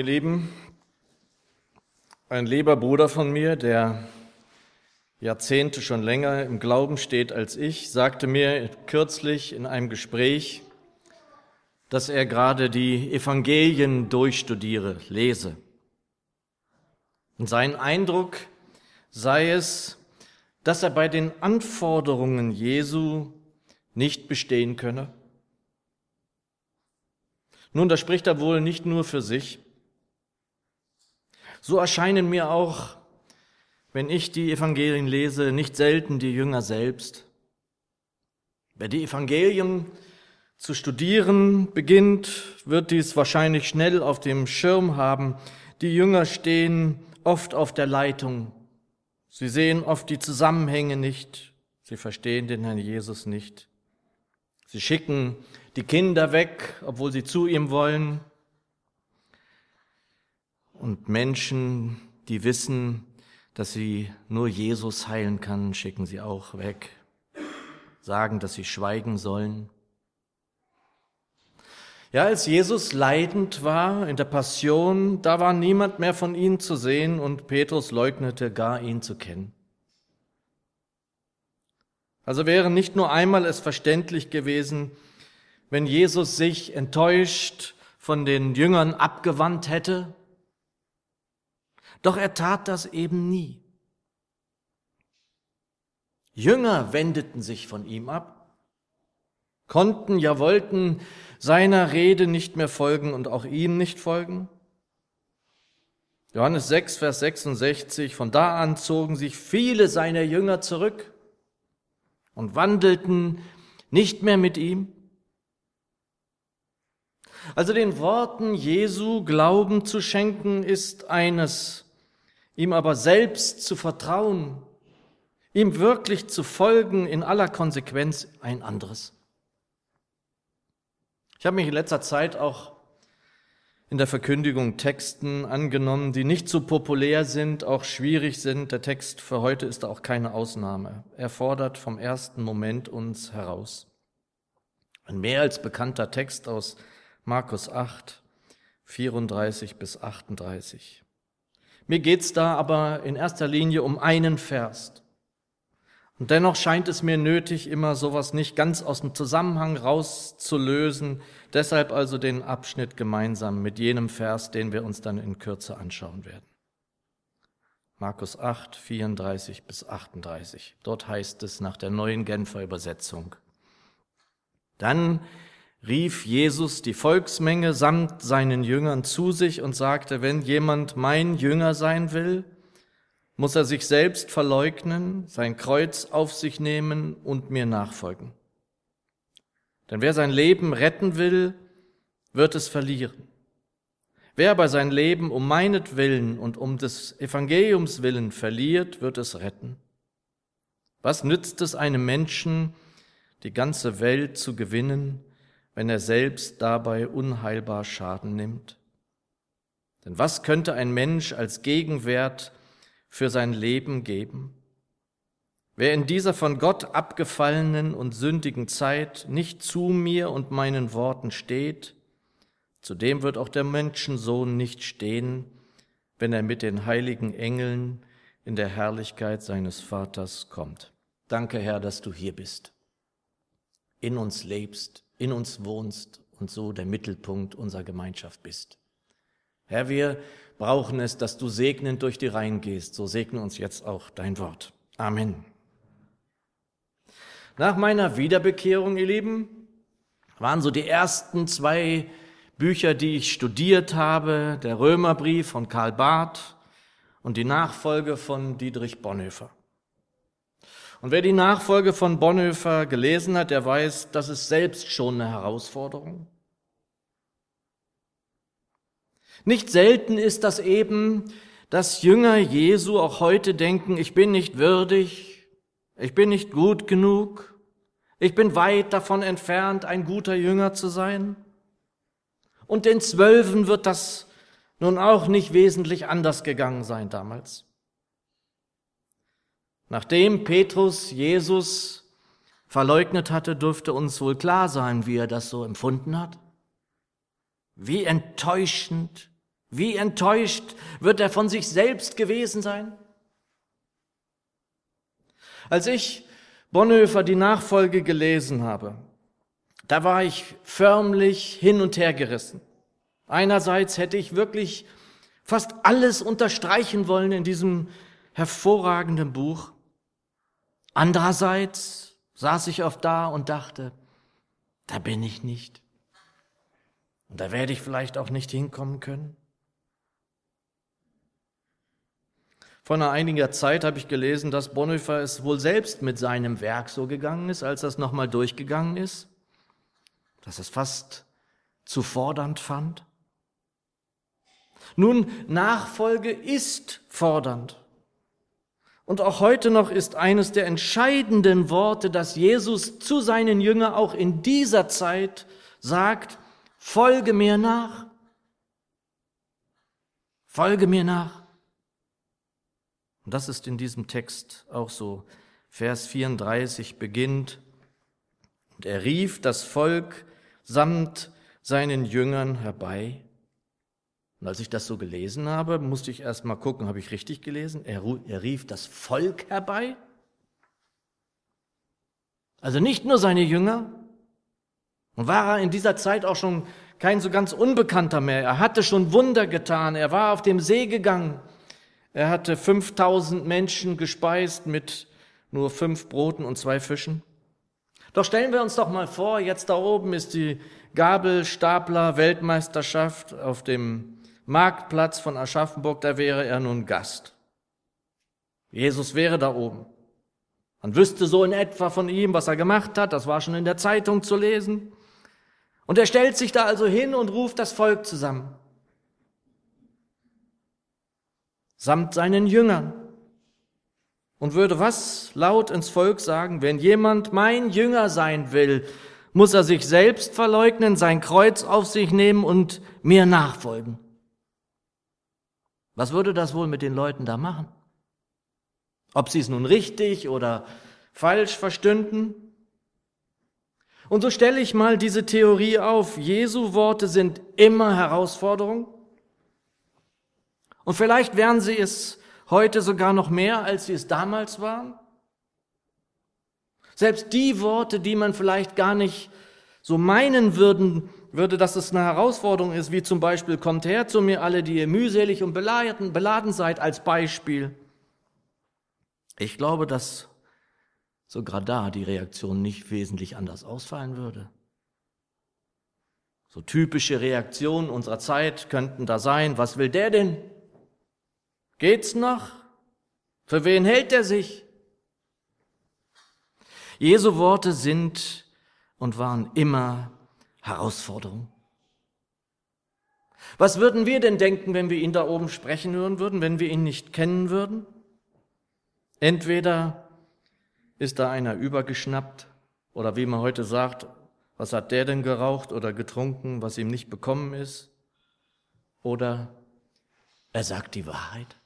Ihr Lieben, ein lieber Bruder von mir, der Jahrzehnte schon länger im Glauben steht als ich, sagte mir kürzlich in einem Gespräch, dass er gerade die Evangelien durchstudiere, lese. Und sein Eindruck sei es, dass er bei den Anforderungen Jesu nicht bestehen könne. Nun, da spricht er wohl nicht nur für sich. So erscheinen mir auch, wenn ich die Evangelien lese, nicht selten die Jünger selbst. Wer die Evangelien zu studieren beginnt, wird dies wahrscheinlich schnell auf dem Schirm haben. Die Jünger stehen oft auf der Leitung. Sie sehen oft die Zusammenhänge nicht. Sie verstehen den Herrn Jesus nicht. Sie schicken die Kinder weg, obwohl sie zu ihm wollen. Und Menschen, die wissen, dass sie nur Jesus heilen kann, schicken sie auch weg, sagen, dass sie schweigen sollen. Ja, als Jesus leidend war in der Passion, da war niemand mehr von ihm zu sehen und Petrus leugnete gar ihn zu kennen. Also wäre nicht nur einmal es verständlich gewesen, wenn Jesus sich enttäuscht von den Jüngern abgewandt hätte, doch er tat das eben nie. Jünger wendeten sich von ihm ab, konnten, ja wollten seiner Rede nicht mehr folgen und auch ihm nicht folgen? Johannes 6, Vers 66, von da an zogen sich viele seiner Jünger zurück und wandelten nicht mehr mit ihm. Also den Worten Jesu Glauben zu schenken ist eines, ihm aber selbst zu vertrauen, ihm wirklich zu folgen in aller Konsequenz ein anderes. Ich habe mich in letzter Zeit auch in der Verkündigung Texten angenommen, die nicht so populär sind, auch schwierig sind. Der Text für heute ist auch keine Ausnahme. Er fordert vom ersten Moment uns heraus. Ein mehr als bekannter Text aus Markus 8, 34 bis 38. Mir geht's da aber in erster Linie um einen Vers. Und dennoch scheint es mir nötig, immer sowas nicht ganz aus dem Zusammenhang rauszulösen. Deshalb also den Abschnitt gemeinsam mit jenem Vers, den wir uns dann in Kürze anschauen werden. Markus 8, 34 bis 38. Dort heißt es nach der neuen Genfer Übersetzung. Dann rief Jesus die Volksmenge samt seinen Jüngern zu sich und sagte, wenn jemand mein Jünger sein will, muss er sich selbst verleugnen, sein Kreuz auf sich nehmen und mir nachfolgen. Denn wer sein Leben retten will, wird es verlieren. Wer aber sein Leben um meinetwillen und um des Evangeliums willen verliert, wird es retten. Was nützt es einem Menschen, die ganze Welt zu gewinnen, wenn er selbst dabei unheilbar Schaden nimmt? Denn was könnte ein Mensch als Gegenwert für sein Leben geben? Wer in dieser von Gott abgefallenen und sündigen Zeit nicht zu mir und meinen Worten steht, zu dem wird auch der Menschensohn nicht stehen, wenn er mit den heiligen Engeln in der Herrlichkeit seines Vaters kommt. Danke, Herr, dass du hier bist, in uns lebst, in uns wohnst und so der Mittelpunkt unserer Gemeinschaft bist. Herr, wir brauchen es, dass du segnend durch die Reihen gehst. So segne uns jetzt auch dein Wort. Amen. Nach meiner Wiederbekehrung, ihr Lieben, waren so die ersten zwei Bücher, die ich studiert habe, der Römerbrief von Karl Barth und die Nachfolge von Dietrich Bonhoeffer. Und wer die Nachfolge von Bonhoeffer gelesen hat, der weiß, das ist selbst schon eine Herausforderung. Nicht selten ist das eben, dass Jünger Jesu auch heute denken, ich bin nicht würdig, ich bin nicht gut genug, ich bin weit davon entfernt, ein guter Jünger zu sein. Und den Zwölfen wird das nun auch nicht wesentlich anders gegangen sein damals. Nachdem Petrus Jesus verleugnet hatte, dürfte uns wohl klar sein, wie er das so empfunden hat. Wie enttäuschend Wie enttäuscht wird er von sich selbst gewesen sein? Als ich Bonhoeffer die Nachfolge gelesen habe, da war ich förmlich hin und her gerissen. Einerseits hätte ich wirklich fast alles unterstreichen wollen in diesem hervorragenden Buch. Andererseits saß ich oft da und dachte, da bin ich nicht. Und da werde ich vielleicht auch nicht hinkommen können. Vor einiger Zeit habe ich gelesen, dass Bonhoeffer es wohl selbst mit seinem Werk so gegangen ist, als das nochmal durchgegangen ist, dass es fast zu fordernd fand. Nun, Nachfolge ist fordernd. Und auch heute noch ist eines der entscheidenden Worte, dass Jesus zu seinen Jüngern auch in dieser Zeit sagt, folge mir nach. Folge mir nach. Und das ist in diesem Text auch so. Vers 34 beginnt, und er rief das Volk samt seinen Jüngern herbei. Und als ich das so gelesen habe, musste ich erst mal gucken, habe ich richtig gelesen? Er, er rief das Volk herbei. Also nicht nur seine Jünger. Und war er in dieser Zeit auch schon kein so ganz Unbekannter mehr. Er hatte schon Wunder getan. Er war auf dem See gegangen. Er hatte 5000 Menschen gespeist mit nur fünf Broten und zwei Fischen. Doch stellen wir uns doch mal vor, jetzt da oben ist die Gabelstapler-Weltmeisterschaft auf dem Marktplatz von Aschaffenburg, da wäre er nun Gast. Jesus wäre da oben. Man wüsste so in etwa von ihm, was er gemacht hat, das war schon in der Zeitung zu lesen. Und er stellt sich da also hin und ruft das Volk zusammen. Samt seinen Jüngern. Und würde was laut ins Volk sagen, wenn jemand mein Jünger sein will, muss er sich selbst verleugnen, sein Kreuz auf sich nehmen und mir nachfolgen. Was würde das wohl mit den Leuten da machen? Ob sie es nun richtig oder falsch verstünden? Und so stelle ich mal diese Theorie auf. Jesu Worte sind immer Herausforderung. Und vielleicht wären sie es heute sogar noch mehr, als sie es damals waren. Selbst die Worte, die man vielleicht gar nicht so meinen würden, würde, dass es eine Herausforderung ist, wie zum Beispiel, kommt her zu mir alle, die ihr mühselig und beladen, beladen seid, als Beispiel. Ich glaube, dass sogar da die Reaktion nicht wesentlich anders ausfallen würde. So typische Reaktionen unserer Zeit könnten da sein, was will der denn? Geht's noch? Für wen hält er sich? Jesu Worte sind und waren immer Herausforderung. Was würden wir denn denken, wenn wir ihn da oben sprechen hören würden, wenn wir ihn nicht kennen würden? Entweder ist da einer übergeschnappt oder wie man heute sagt, was hat der denn geraucht oder getrunken, was ihm nicht bekommen ist? Oder er sagt die Wahrheit.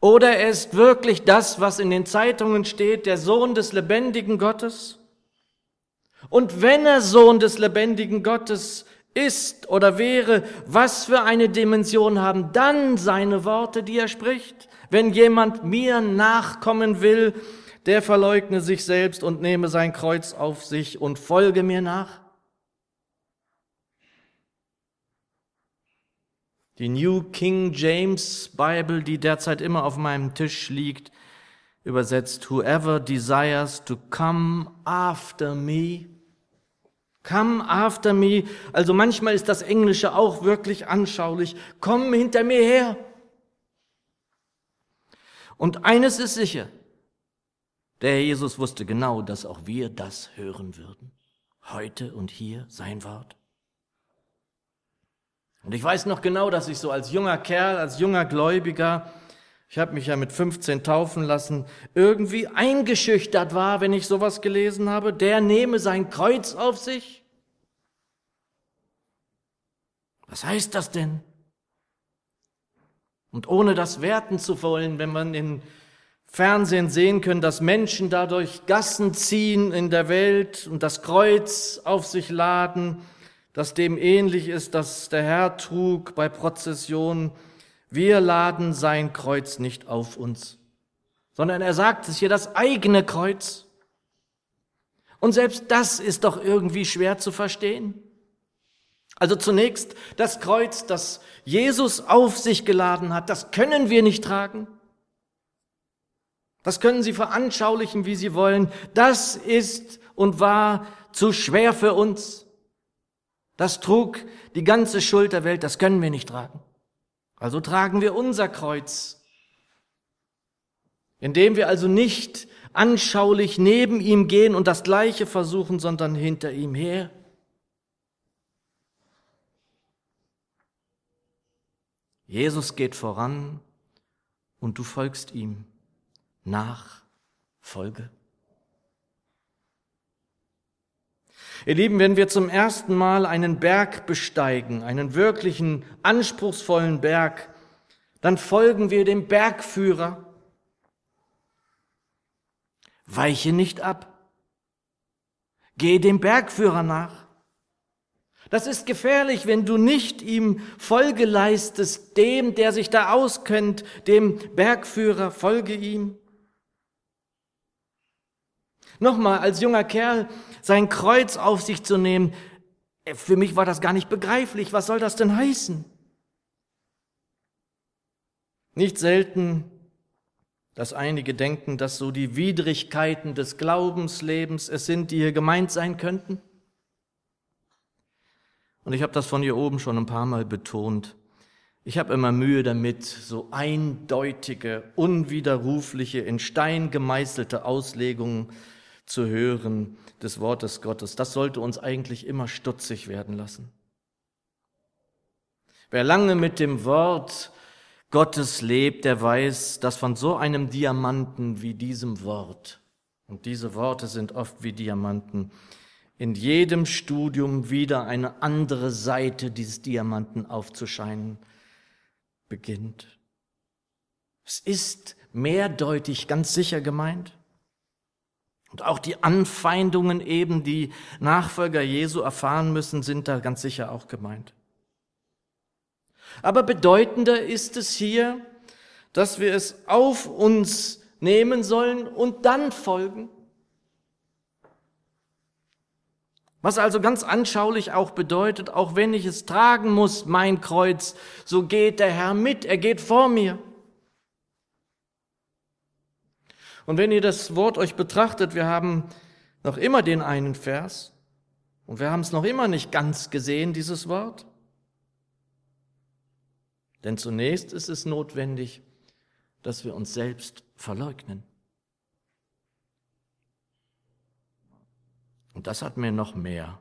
Oder er ist wirklich das, was in den Zeitungen steht, der Sohn des lebendigen Gottes? Und wenn er Sohn des lebendigen Gottes ist oder wäre, was für eine Dimension haben dann seine Worte, die er spricht? Wenn jemand mir nachkommen will, der verleugne sich selbst und nehme sein Kreuz auf sich und folge mir nach. Die New King James Bible, die derzeit immer auf meinem Tisch liegt, übersetzt, Whoever desires to come after me Come after me. Also manchmal ist das Englische auch wirklich anschaulich. Komm hinter mir her. Und eines ist sicher. Der Herr Jesus wusste genau, dass auch wir das hören würden. Heute und hier sein Wort. Und ich weiß noch genau, dass ich so als junger Kerl, als junger Gläubiger, ich habe mich ja mit 15 taufen lassen, irgendwie eingeschüchtert war, wenn ich sowas gelesen habe. Der nehme sein Kreuz auf sich. Was heißt das denn? Und ohne das werten zu wollen, wenn man in Fernsehen sehen können, dass Menschen dadurch Gassen ziehen in der Welt und das Kreuz auf sich laden, das dem ähnlich ist, das der Herr trug bei Prozession. Wir laden sein Kreuz nicht auf uns, sondern er sagt es hier, das eigene Kreuz. Und selbst das ist doch irgendwie schwer zu verstehen. Also zunächst das Kreuz, das Jesus auf sich geladen hat, das können wir nicht tragen. Das können Sie veranschaulichen, wie Sie wollen. Das ist und war zu schwer für uns. Das trug die ganze Schuld der Welt, das können wir nicht tragen. Also tragen wir unser Kreuz, indem wir also nicht anschaulich neben ihm gehen und das Gleiche versuchen, sondern hinter ihm her. Jesus geht voran und du folgst ihm nach Folge. Ihr Lieben, wenn wir zum ersten Mal einen Berg besteigen, einen wirklichen anspruchsvollen Berg, dann folgen wir dem Bergführer. Weiche nicht ab. Geh dem Bergführer nach. Das ist gefährlich, wenn du nicht ihm Folge leistest, dem, der sich da auskennt, dem Bergführer, folge ihm. Nochmal, als junger Kerl sein Kreuz auf sich zu nehmen, äh, für mich war das gar nicht begreiflich. Was soll das denn heißen? Nicht selten, dass einige denken, dass so die Widrigkeiten des Glaubenslebens es sind, die hier gemeint sein könnten. Und ich habe das von hier oben schon ein paar Mal betont. Ich habe immer Mühe damit, so eindeutige, unwiderrufliche, in Stein gemeißelte Auslegungen zu hören des Wortes Gottes. Das sollte uns eigentlich immer stutzig werden lassen. Wer lange mit dem Wort Gottes lebt, der weiß, dass von so einem Diamanten wie diesem Wort, und diese Worte sind oft wie Diamanten, in jedem Studium wieder eine andere Seite dieses Diamanten aufzuscheinen beginnt. Es ist mehrdeutig ganz sicher gemeint. Und auch die Anfeindungen eben, die Nachfolger Jesu erfahren müssen, sind da ganz sicher auch gemeint. Aber bedeutender ist es hier, dass wir es auf uns nehmen sollen und dann folgen. Was also ganz anschaulich auch bedeutet, auch wenn ich es tragen muss, mein Kreuz, so geht der Herr mit, er geht vor mir. Und wenn ihr das Wort euch betrachtet, wir haben noch immer den einen Vers und wir haben es noch immer nicht ganz gesehen, dieses Wort. Denn zunächst ist es notwendig, dass wir uns selbst verleugnen. Und das hat mir noch mehr,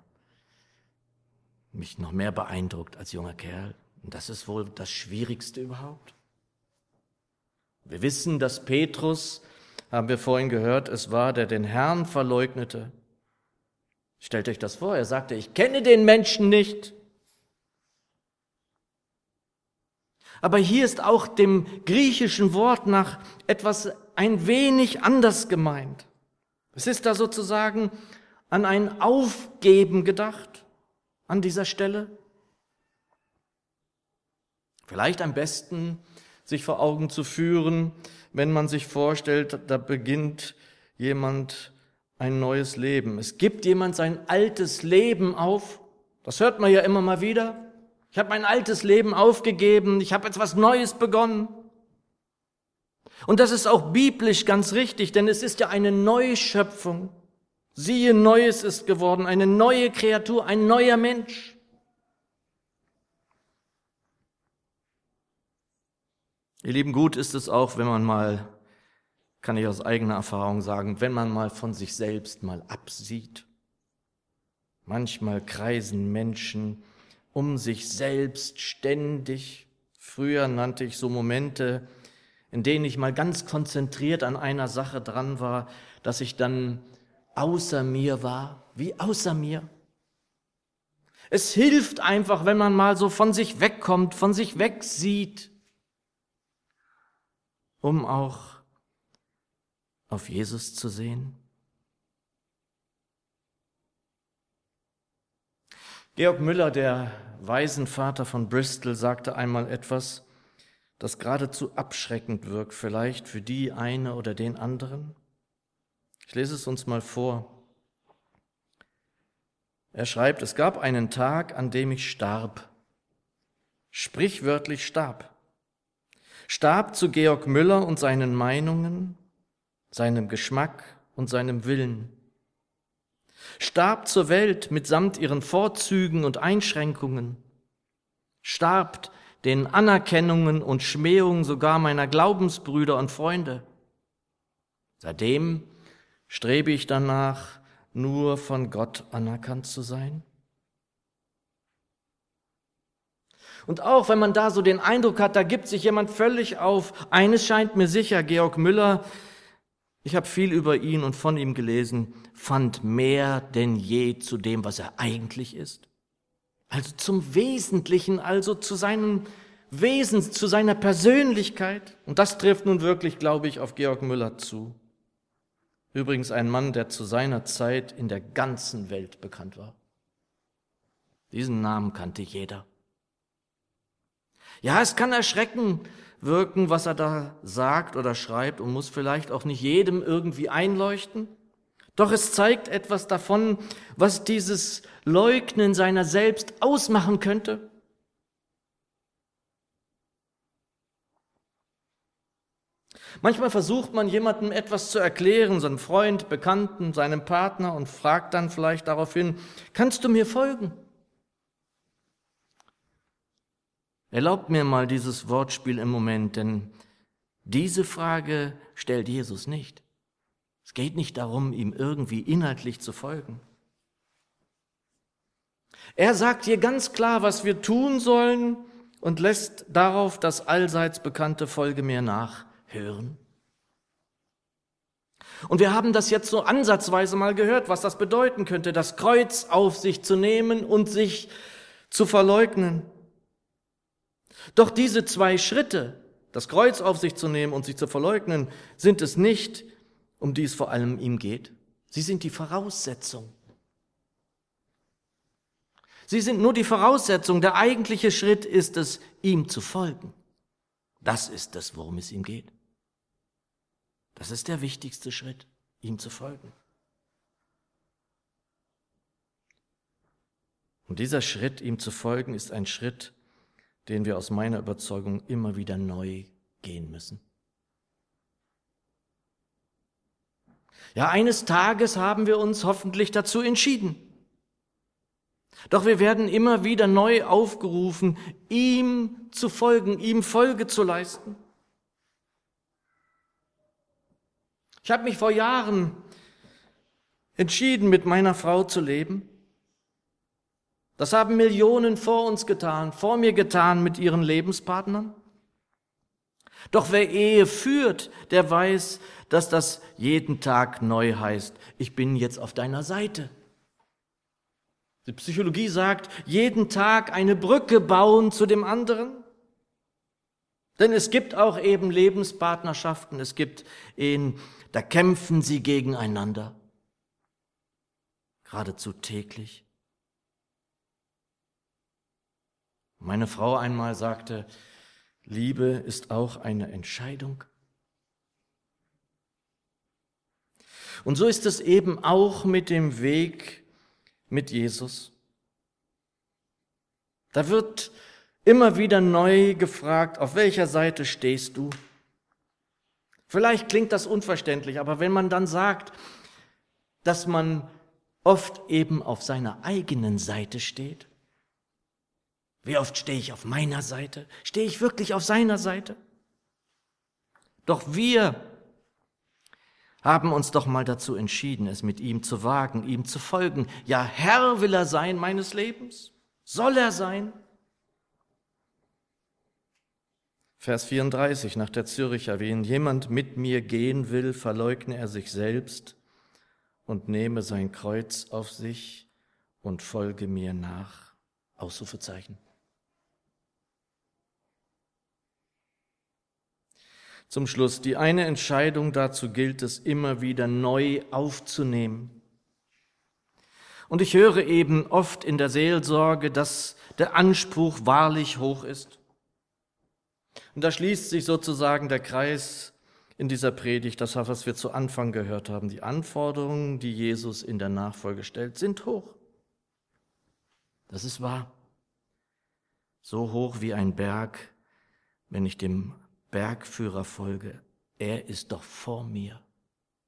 mich noch mehr beeindruckt als junger Kerl. Und das ist wohl das Schwierigste überhaupt. Wir wissen, dass Petrus haben wir vorhin gehört, es war, der den Herrn verleugnete. Stellt euch das vor, er sagte, ich kenne den Menschen nicht. Aber hier ist auch dem griechischen Wort nach etwas ein wenig anders gemeint. Es ist da sozusagen an ein Aufgeben gedacht an dieser Stelle. Vielleicht am besten sich vor Augen zu führen, wenn man sich vorstellt, da beginnt jemand ein neues Leben. Es gibt jemand sein altes Leben auf. Das hört man ja immer mal wieder. Ich habe mein altes Leben aufgegeben, ich habe etwas Neues begonnen. Und das ist auch biblisch ganz richtig, denn es ist ja eine Neuschöpfung. Siehe, Neues ist geworden, eine neue Kreatur, ein neuer Mensch. Ihr Lieben, gut ist es auch, wenn man mal, kann ich aus eigener Erfahrung sagen, wenn man mal von sich selbst mal absieht. Manchmal kreisen Menschen um sich selbst ständig. Früher nannte ich so Momente, in denen ich mal ganz konzentriert an einer Sache dran war, dass ich dann außer mir war, wie außer mir. Es hilft einfach, wenn man mal so von sich wegkommt, von sich wegsieht um auch auf Jesus zu sehen? Georg Müller, der Waisenvater von Bristol, sagte einmal etwas, das geradezu abschreckend wirkt, vielleicht für die eine oder den anderen. Ich lese es uns mal vor. Er schreibt, es gab einen Tag, an dem ich starb, sprichwörtlich starb. Starb zu Georg Müller und seinen Meinungen, seinem Geschmack und seinem Willen. Starb zur Welt mitsamt ihren Vorzügen und Einschränkungen. Starb den Anerkennungen und Schmähungen sogar meiner Glaubensbrüder und Freunde. Seitdem strebe ich danach, nur von Gott anerkannt zu sein? Und auch wenn man da so den Eindruck hat, da gibt sich jemand völlig auf, eines scheint mir sicher, Georg Müller, ich habe viel über ihn und von ihm gelesen, fand mehr denn je zu dem, was er eigentlich ist. Also zum Wesentlichen, also zu seinem Wesen, zu seiner Persönlichkeit. Und das trifft nun wirklich, glaube ich, auf Georg Müller zu. Übrigens ein Mann, der zu seiner Zeit in der ganzen Welt bekannt war. Diesen Namen kannte jeder. Ja, es kann erschrecken wirken, was er da sagt oder schreibt und muss vielleicht auch nicht jedem irgendwie einleuchten. Doch es zeigt etwas davon, was dieses Leugnen seiner selbst ausmachen könnte. Manchmal versucht man jemandem etwas zu erklären, seinem Freund, Bekannten, seinem Partner und fragt dann vielleicht daraufhin, kannst du mir folgen? Erlaubt mir mal dieses Wortspiel im Moment, denn diese Frage stellt Jesus nicht. Es geht nicht darum, ihm irgendwie inhaltlich zu folgen. Er sagt hier ganz klar, was wir tun sollen und lässt darauf das allseits bekannte Folge mir nach hören? Und wir haben das jetzt so ansatzweise mal gehört, was das bedeuten könnte, das Kreuz auf sich zu nehmen und sich zu verleugnen. Doch diese zwei Schritte, das Kreuz auf sich zu nehmen und sich zu verleugnen, sind es nicht, um die es vor allem ihm geht. Sie sind die Voraussetzung. Sie sind nur die Voraussetzung. Der eigentliche Schritt ist es, ihm zu folgen. Das ist es, worum es ihm geht. Das ist der wichtigste Schritt, ihm zu folgen. Und dieser Schritt, ihm zu folgen, ist ein Schritt, den wir aus meiner Überzeugung immer wieder neu gehen müssen. Ja, eines Tages haben wir uns hoffentlich dazu entschieden. Doch wir werden immer wieder neu aufgerufen, ihm zu folgen, ihm Folge zu leisten. Ich habe mich vor Jahren entschieden, mit meiner Frau zu leben. Das haben Millionen vor uns getan, vor mir getan mit ihren Lebenspartnern. Doch wer Ehe führt, der weiß, dass das jeden Tag neu heißt, ich bin jetzt auf deiner Seite. Die Psychologie sagt, jeden Tag eine Brücke bauen zu dem anderen. Denn es gibt auch eben Lebenspartnerschaften, es gibt Ehen, da kämpfen sie gegeneinander, geradezu täglich. Meine Frau einmal sagte, Liebe ist auch eine Entscheidung. Und so ist es eben auch mit dem Weg mit Jesus. Da wird immer wieder neu gefragt, auf welcher Seite stehst du? Vielleicht klingt das unverständlich, aber wenn man dann sagt, dass man oft eben auf seiner eigenen Seite steht, wie oft stehe ich auf meiner Seite? Stehe ich wirklich auf seiner Seite? Doch wir haben uns doch mal dazu entschieden, es mit ihm zu wagen, ihm zu folgen. Ja, Herr will er sein meines Lebens. Soll er sein? Vers 34 nach der Züricher, wenn jemand mit mir gehen will, verleugne er sich selbst und nehme sein Kreuz auf sich und folge mir nach. Ausrufezeichen. Zum Schluss, die eine Entscheidung dazu gilt es immer wieder neu aufzunehmen. Und ich höre eben oft in der Seelsorge, dass der Anspruch wahrlich hoch ist. Und da schließt sich sozusagen der Kreis in dieser Predigt, das, was wir zu Anfang gehört haben. Die Anforderungen, die Jesus in der Nachfolge stellt, sind hoch. Das ist wahr. So hoch wie ein Berg, wenn ich dem Bergführer folge. Er ist doch vor mir.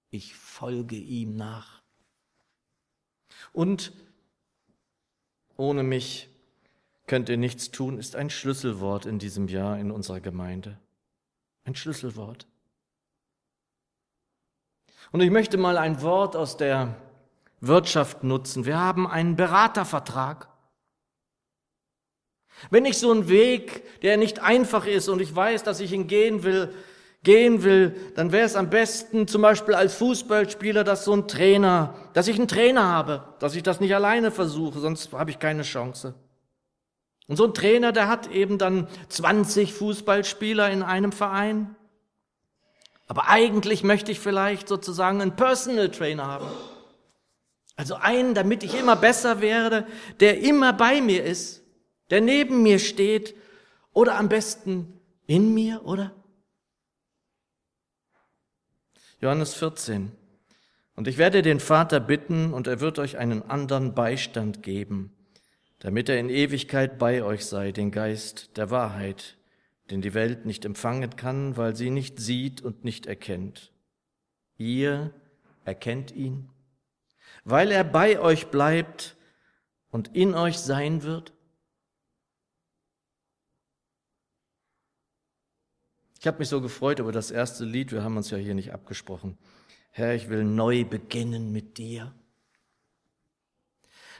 Ich folge ihm nach. Und ohne mich könnt ihr nichts tun, ist ein Schlüsselwort in diesem Jahr in unserer Gemeinde. Ein Schlüsselwort. Und ich möchte mal ein Wort aus der Wirtschaft nutzen. Wir haben einen Beratervertrag. Wenn ich so einen Weg, der nicht einfach ist und ich weiß, dass ich ihn gehen will, gehen will, dann wäre es am besten zum Beispiel als Fußballspieler, dass so ein Trainer, dass ich einen Trainer habe, dass ich das nicht alleine versuche, sonst habe ich keine Chance. Und so ein Trainer, der hat eben dann 20 Fußballspieler in einem Verein. Aber eigentlich möchte ich vielleicht sozusagen einen Personal Trainer haben. Also einen, damit ich immer besser werde, der immer bei mir ist, der neben mir steht oder am besten in mir, oder? Johannes 14. Und ich werde den Vater bitten, und er wird euch einen anderen Beistand geben, damit er in Ewigkeit bei euch sei, den Geist der Wahrheit, den die Welt nicht empfangen kann, weil sie nicht sieht und nicht erkennt. Ihr erkennt ihn, weil er bei euch bleibt und in euch sein wird. Ich habe mich so gefreut über das erste Lied, wir haben uns ja hier nicht abgesprochen. Herr, ich will neu beginnen mit dir.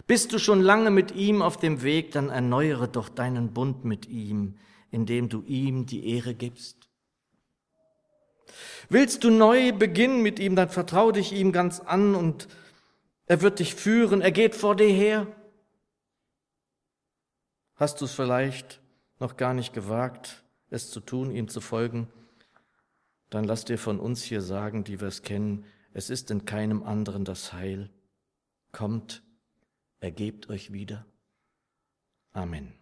Bist du schon lange mit ihm auf dem Weg, dann erneuere doch deinen Bund mit ihm, indem du ihm die Ehre gibst. Willst du neu beginnen mit ihm, dann vertrau dich ihm ganz an und er wird dich führen, er geht vor dir her. Hast du es vielleicht noch gar nicht gewagt? Es zu tun, ihm zu folgen, dann lass dir von uns hier sagen, die wir es kennen, es ist in keinem anderen das Heil. Kommt, ergebt euch wieder. Amen.